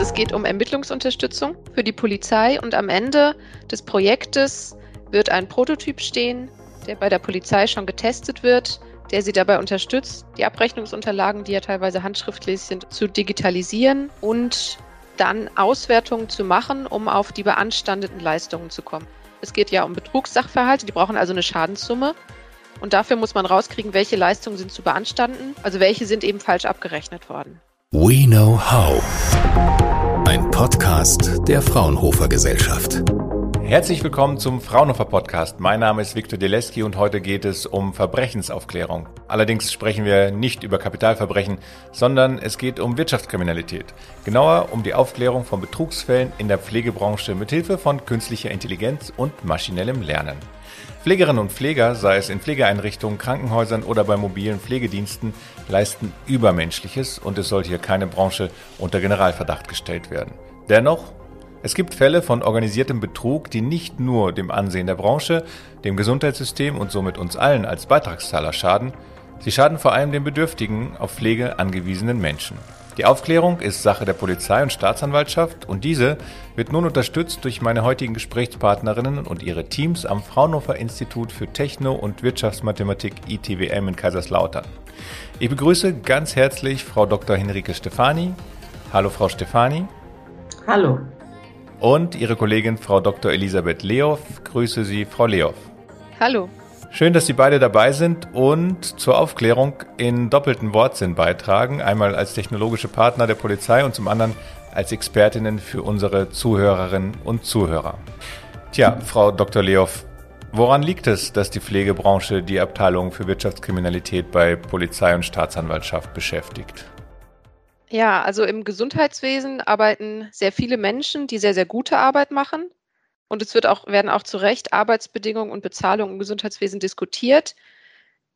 Es geht um Ermittlungsunterstützung für die Polizei und am Ende des Projektes wird ein Prototyp stehen, der bei der Polizei schon getestet wird, der sie dabei unterstützt, die Abrechnungsunterlagen, die ja teilweise handschriftlich sind, zu digitalisieren und dann Auswertungen zu machen, um auf die beanstandeten Leistungen zu kommen. Es geht ja um Betrugssachverhalte, die brauchen also eine Schadenssumme. Und dafür muss man rauskriegen, welche Leistungen sind zu beanstanden, also welche sind eben falsch abgerechnet worden. We Know How. Ein Podcast der Fraunhofer Gesellschaft. Herzlich willkommen zum Fraunhofer Podcast. Mein Name ist Viktor Deleski und heute geht es um Verbrechensaufklärung. Allerdings sprechen wir nicht über Kapitalverbrechen, sondern es geht um Wirtschaftskriminalität. Genauer um die Aufklärung von Betrugsfällen in der Pflegebranche mit Hilfe von künstlicher Intelligenz und maschinellem Lernen. Pflegerinnen und Pfleger, sei es in Pflegeeinrichtungen, Krankenhäusern oder bei mobilen Pflegediensten, leisten Übermenschliches und es sollte hier keine Branche unter Generalverdacht gestellt werden. Dennoch es gibt Fälle von organisiertem Betrug, die nicht nur dem Ansehen der Branche, dem Gesundheitssystem und somit uns allen als Beitragszahler schaden, sie schaden vor allem den bedürftigen, auf Pflege angewiesenen Menschen. Die Aufklärung ist Sache der Polizei und Staatsanwaltschaft und diese wird nun unterstützt durch meine heutigen Gesprächspartnerinnen und ihre Teams am Fraunhofer Institut für Techno- und Wirtschaftsmathematik ITWM in Kaiserslautern. Ich begrüße ganz herzlich Frau Dr. Henrike Stefani. Hallo Frau Stefani. Hallo und ihre Kollegin Frau Dr. Elisabeth Leoff. Grüße Sie, Frau Leoff. Hallo. Schön, dass Sie beide dabei sind und zur Aufklärung in doppelten Wortsinn beitragen. Einmal als technologische Partner der Polizei und zum anderen als Expertinnen für unsere Zuhörerinnen und Zuhörer. Tja, Frau Dr. Leoff, woran liegt es, dass die Pflegebranche die Abteilung für Wirtschaftskriminalität bei Polizei und Staatsanwaltschaft beschäftigt? Ja, also im Gesundheitswesen arbeiten sehr viele Menschen, die sehr, sehr gute Arbeit machen. Und es wird auch, werden auch zu Recht Arbeitsbedingungen und Bezahlung im Gesundheitswesen diskutiert.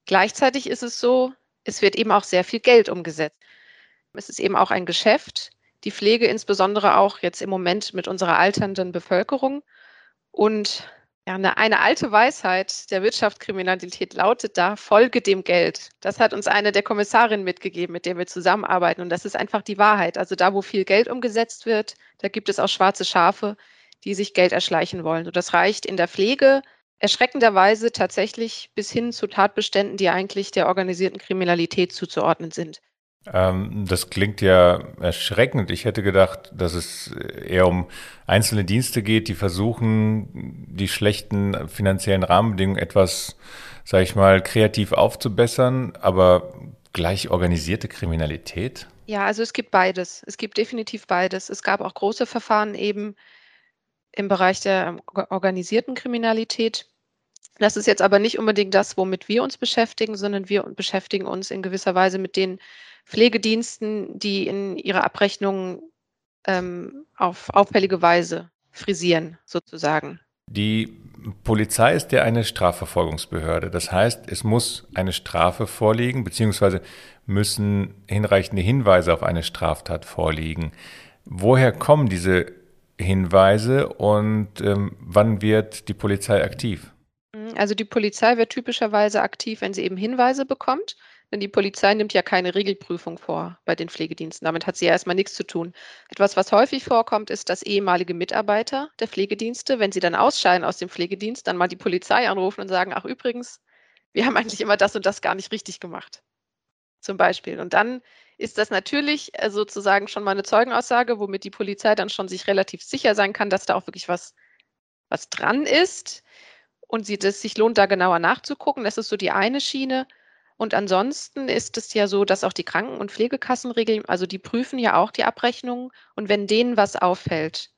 Gleichzeitig ist es so, es wird eben auch sehr viel Geld umgesetzt. Es ist eben auch ein Geschäft, die Pflege insbesondere auch jetzt im Moment mit unserer alternden Bevölkerung. Und ja, eine, eine alte Weisheit der Wirtschaftskriminalität lautet da, folge dem Geld. Das hat uns eine der Kommissarinnen mitgegeben, mit der wir zusammenarbeiten. Und das ist einfach die Wahrheit. Also da, wo viel Geld umgesetzt wird, da gibt es auch schwarze Schafe, die sich Geld erschleichen wollen. Und das reicht in der Pflege erschreckenderweise tatsächlich bis hin zu Tatbeständen, die eigentlich der organisierten Kriminalität zuzuordnen sind. Ähm, das klingt ja erschreckend. Ich hätte gedacht, dass es eher um einzelne Dienste geht, die versuchen, die schlechten finanziellen Rahmenbedingungen etwas, sage ich mal, kreativ aufzubessern, aber gleich organisierte Kriminalität? Ja, also es gibt beides. Es gibt definitiv beides. Es gab auch große Verfahren eben im Bereich der organisierten Kriminalität. Das ist jetzt aber nicht unbedingt das, womit wir uns beschäftigen, sondern wir beschäftigen uns in gewisser Weise mit den Pflegediensten, die in ihrer Abrechnung ähm, auf auffällige Weise frisieren, sozusagen. Die Polizei ist ja eine Strafverfolgungsbehörde. Das heißt, es muss eine Strafe vorliegen, beziehungsweise müssen hinreichende Hinweise auf eine Straftat vorliegen. Woher kommen diese Hinweise und ähm, wann wird die Polizei aktiv? Also die Polizei wird typischerweise aktiv, wenn sie eben Hinweise bekommt. Denn die Polizei nimmt ja keine Regelprüfung vor bei den Pflegediensten. Damit hat sie ja erstmal nichts zu tun. Etwas, was häufig vorkommt, ist, dass ehemalige Mitarbeiter der Pflegedienste, wenn sie dann ausscheiden aus dem Pflegedienst, dann mal die Polizei anrufen und sagen, ach übrigens, wir haben eigentlich immer das und das gar nicht richtig gemacht. Zum Beispiel. Und dann ist das natürlich äh, sozusagen schon mal eine Zeugenaussage, womit die Polizei dann schon sich relativ sicher sein kann, dass da auch wirklich was, was dran ist und sie das sich lohnt, da genauer nachzugucken. Das ist so die eine Schiene. Und ansonsten ist es ja so, dass auch die Kranken- und Pflegekassen regeln, also die prüfen ja auch die Abrechnungen. Und wenn denen was auffällt,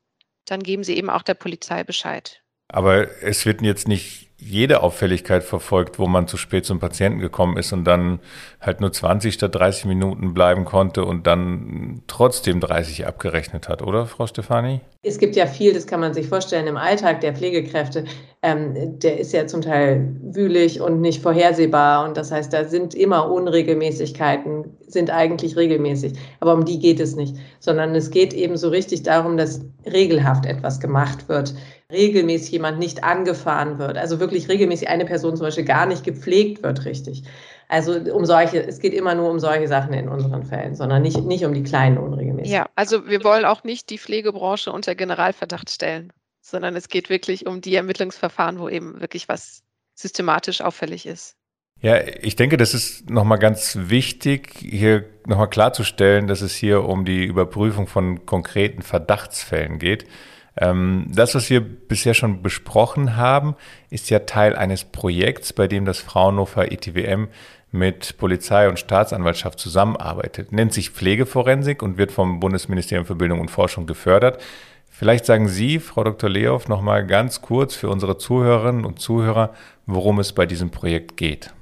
dann geben sie eben auch der Polizei Bescheid. Aber es wird jetzt nicht jede Auffälligkeit verfolgt, wo man zu spät zum Patienten gekommen ist und dann halt nur 20 statt 30 Minuten bleiben konnte und dann trotzdem 30 abgerechnet hat, oder, Frau Stefani? Es gibt ja viel, das kann man sich vorstellen, im Alltag der Pflegekräfte. Ähm, der ist ja zum Teil wühlig und nicht vorhersehbar. Und das heißt, da sind immer Unregelmäßigkeiten, sind eigentlich regelmäßig. Aber um die geht es nicht, sondern es geht eben so richtig darum, dass regelhaft etwas gemacht wird regelmäßig jemand nicht angefahren wird, also wirklich regelmäßig eine Person zum Beispiel gar nicht gepflegt wird richtig. Also um solche, es geht immer nur um solche Sachen in unseren Fällen, sondern nicht, nicht um die kleinen Unregelmäßigkeiten. Ja, also wir wollen auch nicht die Pflegebranche unter Generalverdacht stellen, sondern es geht wirklich um die Ermittlungsverfahren, wo eben wirklich was systematisch auffällig ist. Ja, ich denke, das ist nochmal ganz wichtig, hier nochmal klarzustellen, dass es hier um die Überprüfung von konkreten Verdachtsfällen geht. Ähm, das, was wir bisher schon besprochen haben, ist ja Teil eines Projekts, bei dem das Fraunhofer ETWM mit Polizei und Staatsanwaltschaft zusammenarbeitet. Nennt sich Pflegeforensik und wird vom Bundesministerium für Bildung und Forschung gefördert. Vielleicht sagen Sie, Frau Dr. Leow, noch mal ganz kurz für unsere Zuhörerinnen und Zuhörer, worum es bei diesem Projekt geht.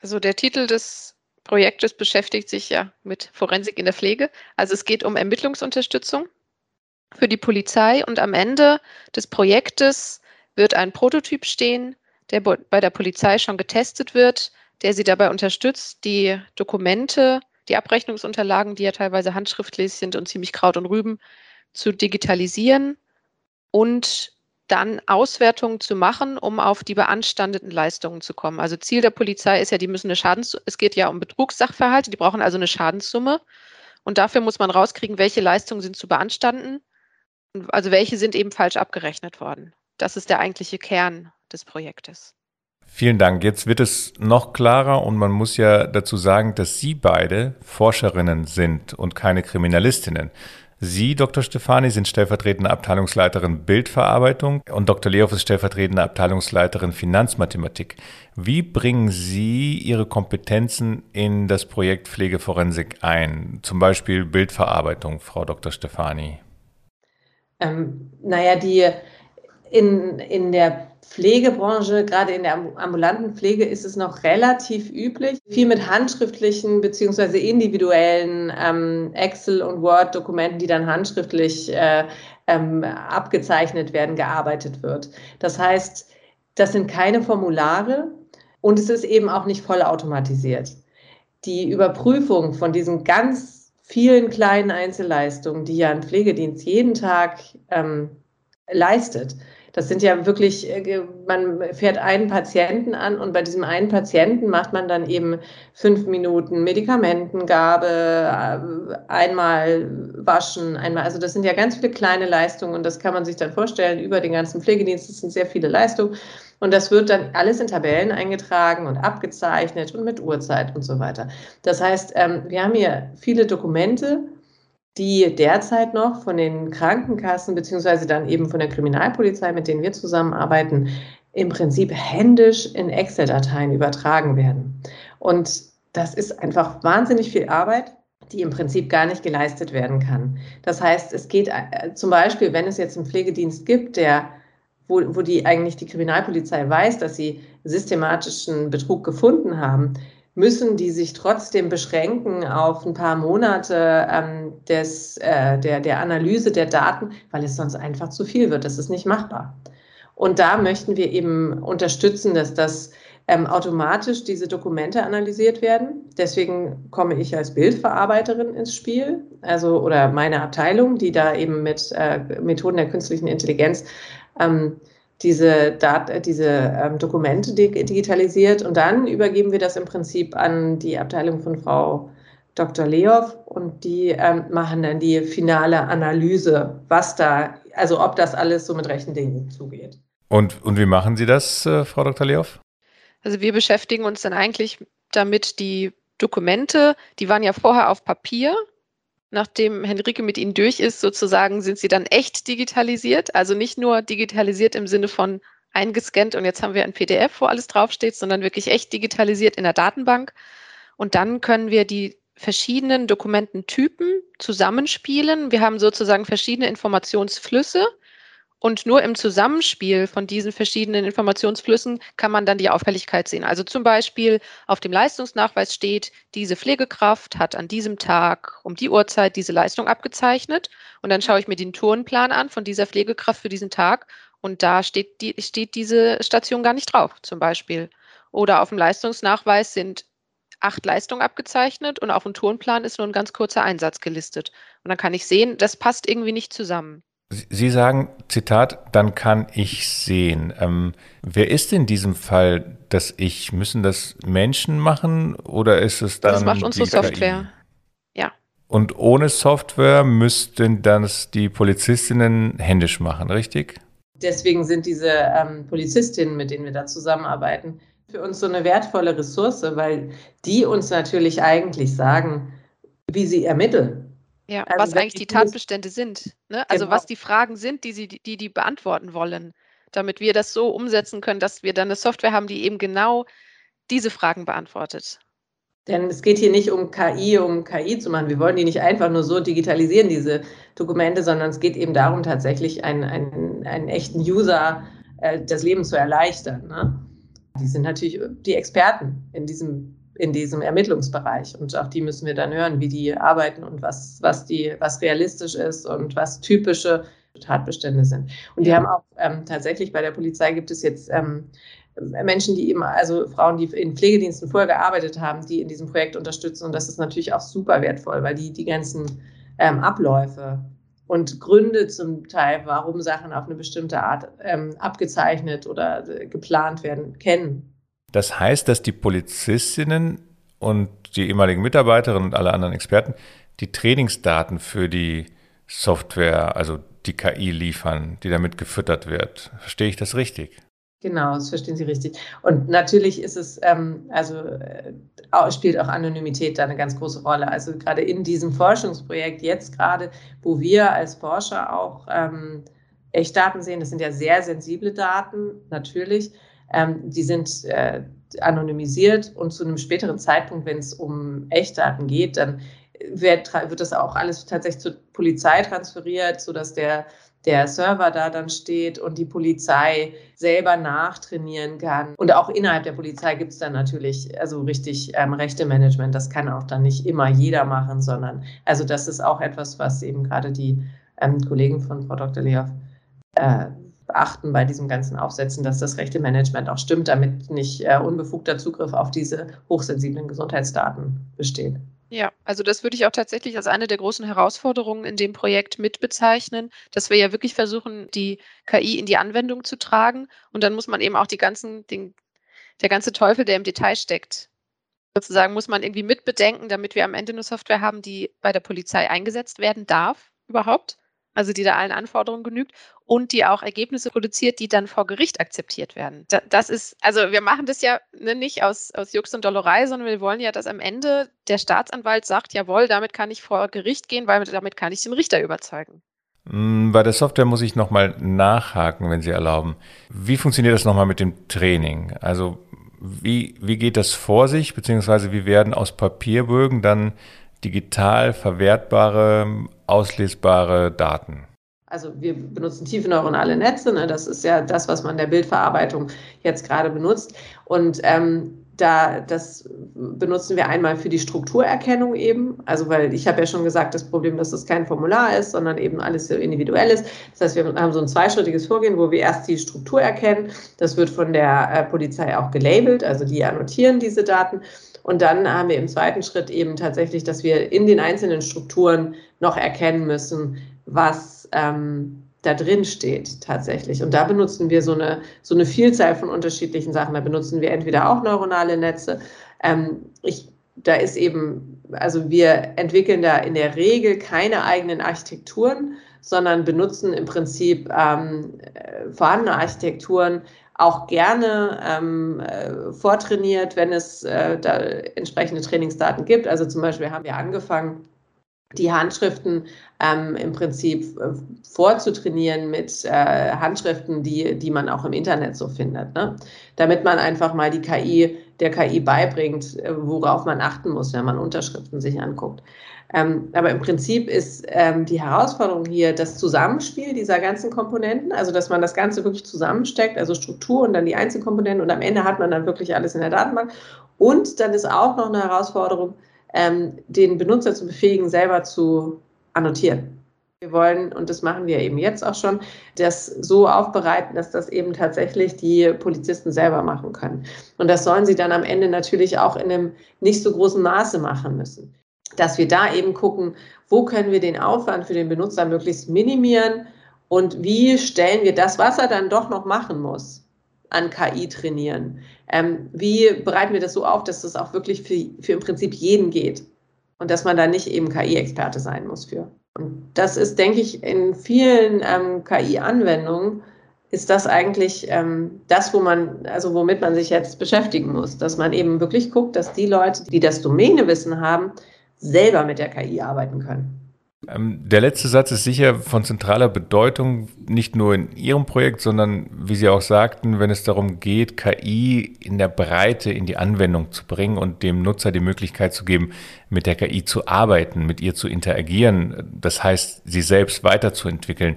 Also der Titel des Projektes beschäftigt sich ja mit Forensik in der Pflege. Also es geht um Ermittlungsunterstützung für die Polizei und am Ende des Projektes wird ein Prototyp stehen, der bei der Polizei schon getestet wird, der sie dabei unterstützt, die Dokumente, die Abrechnungsunterlagen, die ja teilweise handschriftlich sind und ziemlich Kraut und Rüben, zu digitalisieren und dann Auswertungen zu machen, um auf die beanstandeten Leistungen zu kommen. Also Ziel der Polizei ist ja, die müssen eine Schadens, es geht ja um Betrugssachverhalte, die brauchen also eine Schadenssumme. Und dafür muss man rauskriegen, welche Leistungen sind zu beanstanden, also welche sind eben falsch abgerechnet worden. Das ist der eigentliche Kern des Projektes. Vielen Dank. Jetzt wird es noch klarer und man muss ja dazu sagen, dass Sie beide Forscherinnen sind und keine Kriminalistinnen. Sie, Dr. Stefani, sind stellvertretende Abteilungsleiterin Bildverarbeitung und Dr. Leof ist stellvertretende Abteilungsleiterin Finanzmathematik. Wie bringen Sie Ihre Kompetenzen in das Projekt Pflegeforensik ein? Zum Beispiel Bildverarbeitung, Frau Dr. Stefani. Ähm, naja, die in, in der Pflegebranche, gerade in der ambulanten Pflege, ist es noch relativ üblich, viel mit handschriftlichen beziehungsweise individuellen ähm, Excel- und Word-Dokumenten, die dann handschriftlich äh, ähm, abgezeichnet werden, gearbeitet wird. Das heißt, das sind keine Formulare und es ist eben auch nicht vollautomatisiert. Die Überprüfung von diesen ganz vielen kleinen Einzelleistungen, die ja ein Pflegedienst jeden Tag ähm, leistet, das sind ja wirklich, äh, man fährt einen Patienten an und bei diesem einen Patienten macht man dann eben fünf Minuten Medikamentengabe, äh, einmal waschen, einmal, also das sind ja ganz viele kleine Leistungen und das kann man sich dann vorstellen über den ganzen Pflegedienst, das sind sehr viele Leistungen. Und das wird dann alles in Tabellen eingetragen und abgezeichnet und mit Uhrzeit und so weiter. Das heißt, ähm, wir haben hier viele Dokumente, die derzeit noch von den Krankenkassen beziehungsweise dann eben von der Kriminalpolizei, mit denen wir zusammenarbeiten, im Prinzip händisch in Excel-Dateien übertragen werden. Und das ist einfach wahnsinnig viel Arbeit, die im Prinzip gar nicht geleistet werden kann. Das heißt, es geht äh, zum Beispiel, wenn es jetzt einen Pflegedienst gibt, der wo, wo die eigentlich die Kriminalpolizei weiß, dass sie systematischen Betrug gefunden haben, müssen die sich trotzdem beschränken auf ein paar Monate ähm, des, äh, der, der Analyse der Daten, weil es sonst einfach zu viel wird. Das ist nicht machbar. Und da möchten wir eben unterstützen, dass das ähm, automatisch diese Dokumente analysiert werden. Deswegen komme ich als Bildverarbeiterin ins Spiel, also oder meine Abteilung, die da eben mit äh, Methoden der künstlichen Intelligenz ähm, diese, Dat äh, diese ähm, Dokumente digitalisiert und dann übergeben wir das im Prinzip an die Abteilung von Frau Dr. Leow und die ähm, machen dann die finale Analyse, was da, also ob das alles so mit rechten Dingen zugeht. Und, und wie machen Sie das, äh, Frau Dr. Leow? Also wir beschäftigen uns dann eigentlich damit, die Dokumente, die waren ja vorher auf Papier nachdem Henrike mit Ihnen durch ist, sozusagen, sind sie dann echt digitalisiert. Also nicht nur digitalisiert im Sinne von eingescannt und jetzt haben wir ein PDF, wo alles draufsteht, sondern wirklich echt digitalisiert in der Datenbank. Und dann können wir die verschiedenen Dokumententypen zusammenspielen. Wir haben sozusagen verschiedene Informationsflüsse und nur im Zusammenspiel von diesen verschiedenen Informationsflüssen kann man dann die Auffälligkeit sehen. Also zum Beispiel auf dem Leistungsnachweis steht, diese Pflegekraft hat an diesem Tag um die Uhrzeit diese Leistung abgezeichnet. Und dann schaue ich mir den Turnplan an von dieser Pflegekraft für diesen Tag. Und da steht, die, steht diese Station gar nicht drauf, zum Beispiel. Oder auf dem Leistungsnachweis sind acht Leistungen abgezeichnet und auf dem Turnplan ist nur ein ganz kurzer Einsatz gelistet. Und dann kann ich sehen, das passt irgendwie nicht zusammen. Sie sagen, Zitat, dann kann ich sehen. Ähm, wer ist in diesem Fall das Ich? Müssen das Menschen machen oder ist es dann. Das macht unsere Software. KI? Ja. Und ohne Software müssten das die Polizistinnen händisch machen, richtig? Deswegen sind diese ähm, Polizistinnen, mit denen wir da zusammenarbeiten, für uns so eine wertvolle Ressource, weil die uns natürlich eigentlich sagen, wie sie ermitteln. Ja, also was eigentlich die Tatbestände sind. Ne? Also genau. was die Fragen sind, die sie, die, die beantworten wollen, damit wir das so umsetzen können, dass wir dann eine Software haben, die eben genau diese Fragen beantwortet. Denn es geht hier nicht um KI, um KI zu machen. Wir wollen die nicht einfach nur so digitalisieren, diese Dokumente, sondern es geht eben darum, tatsächlich einen, einen, einen echten User äh, das Leben zu erleichtern. Ne? Die sind natürlich die Experten in diesem in diesem Ermittlungsbereich. Und auch die müssen wir dann hören, wie die arbeiten und was, was, die, was realistisch ist und was typische Tatbestände sind. Und die haben auch ähm, tatsächlich bei der Polizei gibt es jetzt ähm, Menschen, die eben, also Frauen, die in Pflegediensten vorher gearbeitet haben, die in diesem Projekt unterstützen. Und das ist natürlich auch super wertvoll, weil die die ganzen ähm, Abläufe und Gründe zum Teil, warum Sachen auf eine bestimmte Art ähm, abgezeichnet oder äh, geplant werden, kennen. Das heißt, dass die Polizistinnen und die ehemaligen Mitarbeiterinnen und alle anderen Experten die Trainingsdaten für die Software, also die KI liefern, die damit gefüttert wird. Verstehe ich das richtig? Genau, das verstehen Sie richtig. Und natürlich ist es, ähm, also äh, spielt auch Anonymität da eine ganz große Rolle. Also gerade in diesem Forschungsprojekt jetzt gerade, wo wir als Forscher auch ähm, Echtdaten sehen, das sind ja sehr sensible Daten, natürlich. Ähm, die sind äh, anonymisiert und zu einem späteren Zeitpunkt, wenn es um Echtdaten geht, dann wird, wird das auch alles tatsächlich zur Polizei transferiert, sodass der, der Server da dann steht und die Polizei selber nachtrainieren kann. Und auch innerhalb der Polizei gibt es dann natürlich also richtig ähm, Rechte-Management. Das kann auch dann nicht immer jeder machen, sondern also das ist auch etwas, was eben gerade die ähm, Kollegen von Frau Dr. Leow äh, beachten bei diesem ganzen Aufsetzen, dass das rechte Management auch stimmt, damit nicht äh, unbefugter Zugriff auf diese hochsensiblen Gesundheitsdaten besteht. Ja, also das würde ich auch tatsächlich als eine der großen Herausforderungen in dem Projekt mit bezeichnen, dass wir ja wirklich versuchen, die KI in die Anwendung zu tragen. Und dann muss man eben auch die ganzen, den, der ganze Teufel, der im Detail steckt, sozusagen muss man irgendwie mitbedenken, damit wir am Ende eine Software haben, die bei der Polizei eingesetzt werden darf überhaupt also die da allen Anforderungen genügt und die auch Ergebnisse produziert, die dann vor Gericht akzeptiert werden. Das ist, also wir machen das ja ne, nicht aus, aus Jux und Dollerei, sondern wir wollen ja, dass am Ende der Staatsanwalt sagt, jawohl, damit kann ich vor Gericht gehen, weil damit kann ich den Richter überzeugen. Mm, bei der Software muss ich nochmal nachhaken, wenn Sie erlauben. Wie funktioniert das nochmal mit dem Training? Also wie, wie geht das vor sich, beziehungsweise wie werden aus Papierbögen dann digital verwertbare, auslesbare Daten? Also wir benutzen tiefe neuronale Netze, ne? das ist ja das, was man in der Bildverarbeitung jetzt gerade benutzt. Und ähm, da, das benutzen wir einmal für die Strukturerkennung eben. Also, weil ich habe ja schon gesagt, das Problem, dass das kein Formular ist, sondern eben alles so individuell ist. Das heißt, wir haben so ein zweischrittiges Vorgehen, wo wir erst die Struktur erkennen. Das wird von der äh, Polizei auch gelabelt, also die annotieren diese Daten. Und dann haben wir im zweiten Schritt eben tatsächlich, dass wir in den einzelnen Strukturen noch erkennen müssen, was ähm, da drin steht tatsächlich. Und da benutzen wir so eine, so eine Vielzahl von unterschiedlichen Sachen. Da benutzen wir entweder auch neuronale Netze. Ähm, ich, da ist eben, also wir entwickeln da in der Regel keine eigenen Architekturen, sondern benutzen im Prinzip ähm, äh, vorhandene Architekturen auch gerne ähm, äh, vortrainiert, wenn es äh, da entsprechende Trainingsdaten gibt. Also zum Beispiel haben wir angefangen, die Handschriften ähm, im Prinzip äh, vorzutrainieren mit äh, Handschriften, die, die man auch im Internet so findet. Ne? Damit man einfach mal die KI, der KI beibringt, äh, worauf man achten muss, wenn man Unterschriften sich anguckt. Ähm, aber im Prinzip ist ähm, die Herausforderung hier das Zusammenspiel dieser ganzen Komponenten, also dass man das Ganze wirklich zusammensteckt, also Struktur und dann die Einzelkomponenten und am Ende hat man dann wirklich alles in der Datenbank. Und dann ist auch noch eine Herausforderung, ähm, den Benutzer zu befähigen, selber zu annotieren. Wir wollen, und das machen wir eben jetzt auch schon, das so aufbereiten, dass das eben tatsächlich die Polizisten selber machen können. Und das sollen sie dann am Ende natürlich auch in einem nicht so großen Maße machen müssen dass wir da eben gucken, wo können wir den Aufwand für den Benutzer möglichst minimieren Und wie stellen wir das, was er dann doch noch machen muss, an KI trainieren? Ähm, wie bereiten wir das so auf, dass das auch wirklich für, für im Prinzip jeden geht? Und dass man da nicht eben KI-Experte sein muss für. Und das ist, denke ich, in vielen ähm, KI-Anwendungen ist das eigentlich ähm, das, wo man, also womit man sich jetzt beschäftigen muss, dass man eben wirklich guckt, dass die Leute, die das Domänewissen haben, selber mit der KI arbeiten können. Ähm, der letzte Satz ist sicher von zentraler Bedeutung, nicht nur in Ihrem Projekt, sondern, wie Sie auch sagten, wenn es darum geht, KI in der Breite in die Anwendung zu bringen und dem Nutzer die Möglichkeit zu geben, mit der KI zu arbeiten, mit ihr zu interagieren, das heißt, sie selbst weiterzuentwickeln.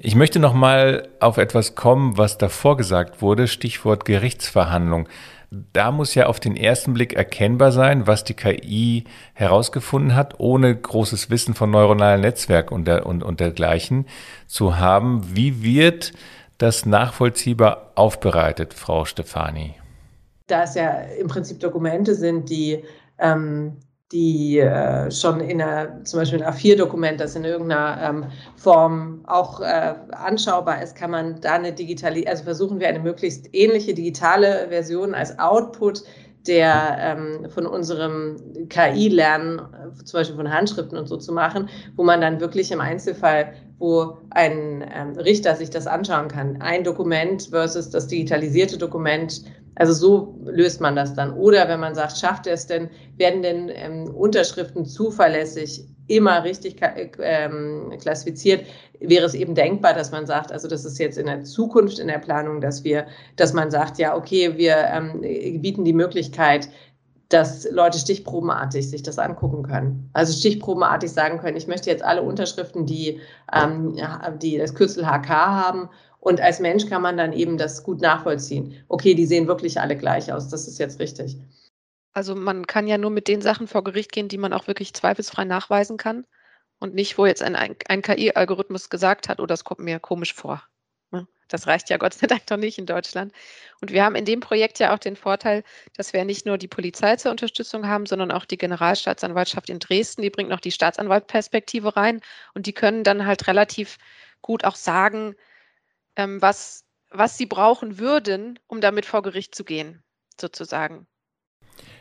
Ich möchte noch mal auf etwas kommen, was davor gesagt wurde, Stichwort Gerichtsverhandlung. Da muss ja auf den ersten Blick erkennbar sein, was die KI herausgefunden hat, ohne großes Wissen von neuronalen Netzwerken und, der, und, und dergleichen zu haben. Wie wird das nachvollziehbar aufbereitet, Frau Stefani? Da es ja im Prinzip Dokumente sind, die ähm, die äh, schon in einer, zum Beispiel ein A4-Dokument, das in irgendeiner ähm, Form auch äh, anschaubar ist, kann man da eine digitale, also versuchen wir eine möglichst ähnliche digitale Version als Output der ähm, von unserem KI-Lernen, äh, zum Beispiel von Handschriften und so zu machen, wo man dann wirklich im Einzelfall, wo ein ähm, Richter sich das anschauen kann, ein Dokument versus das digitalisierte Dokument also so löst man das dann. Oder wenn man sagt, schafft er es denn, werden denn ähm, Unterschriften zuverlässig immer richtig ähm, klassifiziert, wäre es eben denkbar, dass man sagt, also das ist jetzt in der Zukunft in der Planung, dass wir, dass man sagt, ja, okay, wir ähm, bieten die Möglichkeit, dass Leute stichprobenartig sich das angucken können. Also stichprobenartig sagen können, ich möchte jetzt alle Unterschriften, die, ähm, die das Kürzel HK haben und als Mensch kann man dann eben das gut nachvollziehen. Okay, die sehen wirklich alle gleich aus. Das ist jetzt richtig. Also man kann ja nur mit den Sachen vor Gericht gehen, die man auch wirklich zweifelsfrei nachweisen kann. Und nicht, wo jetzt ein, ein KI-Algorithmus gesagt hat, oh, das kommt mir komisch vor. Ne? Das reicht ja Gott sei Dank doch nicht in Deutschland. Und wir haben in dem Projekt ja auch den Vorteil, dass wir nicht nur die Polizei zur Unterstützung haben, sondern auch die Generalstaatsanwaltschaft in Dresden. Die bringt noch die Staatsanwaltperspektive rein und die können dann halt relativ gut auch sagen, ähm, was, was sie brauchen würden, um damit vor Gericht zu gehen, sozusagen.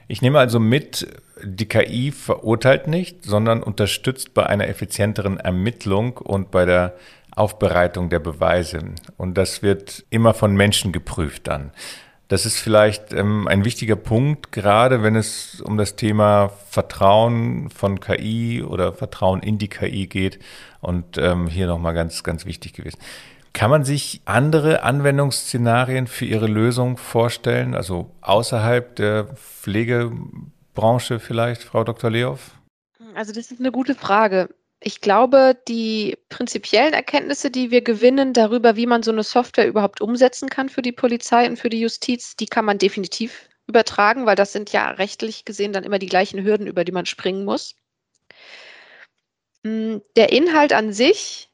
Ich nehme also mit, die KI verurteilt nicht, sondern unterstützt bei einer effizienteren Ermittlung und bei der Aufbereitung der Beweise. Und das wird immer von Menschen geprüft dann. Das ist vielleicht ähm, ein wichtiger Punkt, gerade wenn es um das Thema Vertrauen von KI oder Vertrauen in die KI geht. Und ähm, hier nochmal ganz, ganz wichtig gewesen. Kann man sich andere Anwendungsszenarien für Ihre Lösung vorstellen, also außerhalb der Pflegebranche vielleicht, Frau Dr. Leoff? Also das ist eine gute Frage. Ich glaube, die prinzipiellen Erkenntnisse, die wir gewinnen darüber, wie man so eine Software überhaupt umsetzen kann für die Polizei und für die Justiz, die kann man definitiv übertragen, weil das sind ja rechtlich gesehen dann immer die gleichen Hürden, über die man springen muss. Hm, der Inhalt an sich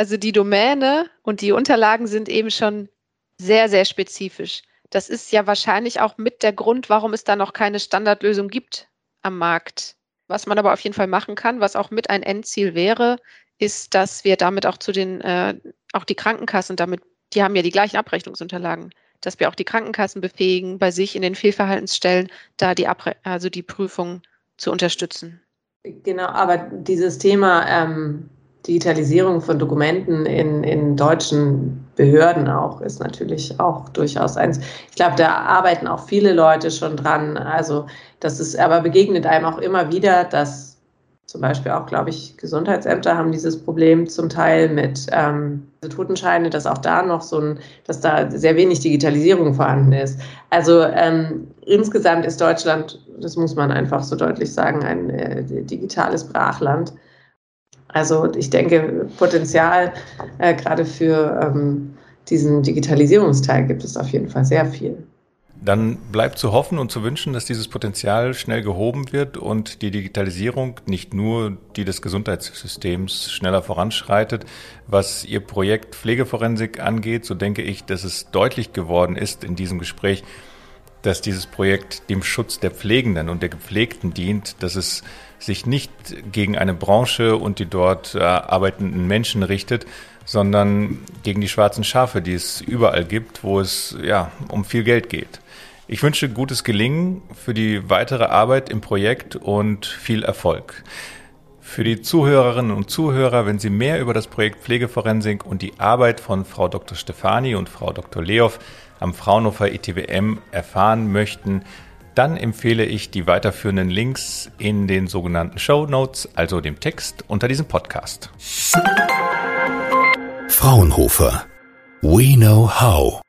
also die Domäne und die Unterlagen sind eben schon sehr, sehr spezifisch. Das ist ja wahrscheinlich auch mit der Grund, warum es da noch keine Standardlösung gibt am Markt. Was man aber auf jeden Fall machen kann, was auch mit ein Endziel wäre, ist, dass wir damit auch zu den, äh, auch die Krankenkassen damit, die haben ja die gleichen Abrechnungsunterlagen, dass wir auch die Krankenkassen befähigen, bei sich in den Fehlverhaltensstellen da die Abre also die Prüfung zu unterstützen. Genau, aber dieses Thema ähm, Digitalisierung von Dokumenten in, in deutschen Behörden auch ist natürlich auch durchaus eins. Ich glaube, da arbeiten auch viele Leute schon dran. Also das ist, aber begegnet einem auch immer wieder, dass zum Beispiel auch, glaube ich, Gesundheitsämter haben dieses Problem zum Teil mit ähm, Totenscheine, dass auch da noch so ein, dass da sehr wenig Digitalisierung vorhanden ist. Also ähm, insgesamt ist Deutschland, das muss man einfach so deutlich sagen, ein äh, digitales Brachland. Also ich denke, Potenzial äh, gerade für ähm, diesen Digitalisierungsteil gibt es auf jeden Fall sehr viel. Dann bleibt zu hoffen und zu wünschen, dass dieses Potenzial schnell gehoben wird und die Digitalisierung nicht nur die des Gesundheitssystems schneller voranschreitet. Was Ihr Projekt Pflegeforensik angeht, so denke ich, dass es deutlich geworden ist in diesem Gespräch, dass dieses Projekt dem Schutz der Pflegenden und der Gepflegten dient, dass es sich nicht gegen eine Branche und die dort äh, arbeitenden Menschen richtet, sondern gegen die schwarzen Schafe, die es überall gibt, wo es ja um viel Geld geht. Ich wünsche gutes Gelingen für die weitere Arbeit im Projekt und viel Erfolg. Für die Zuhörerinnen und Zuhörer, wenn Sie mehr über das Projekt Pflegeforensik und die Arbeit von Frau Dr. Stefani und Frau Dr. Leof am Fraunhofer ETWM erfahren möchten, dann empfehle ich die weiterführenden Links in den sogenannten Show Notes, also dem Text unter diesem Podcast. Fraunhofer. We know how.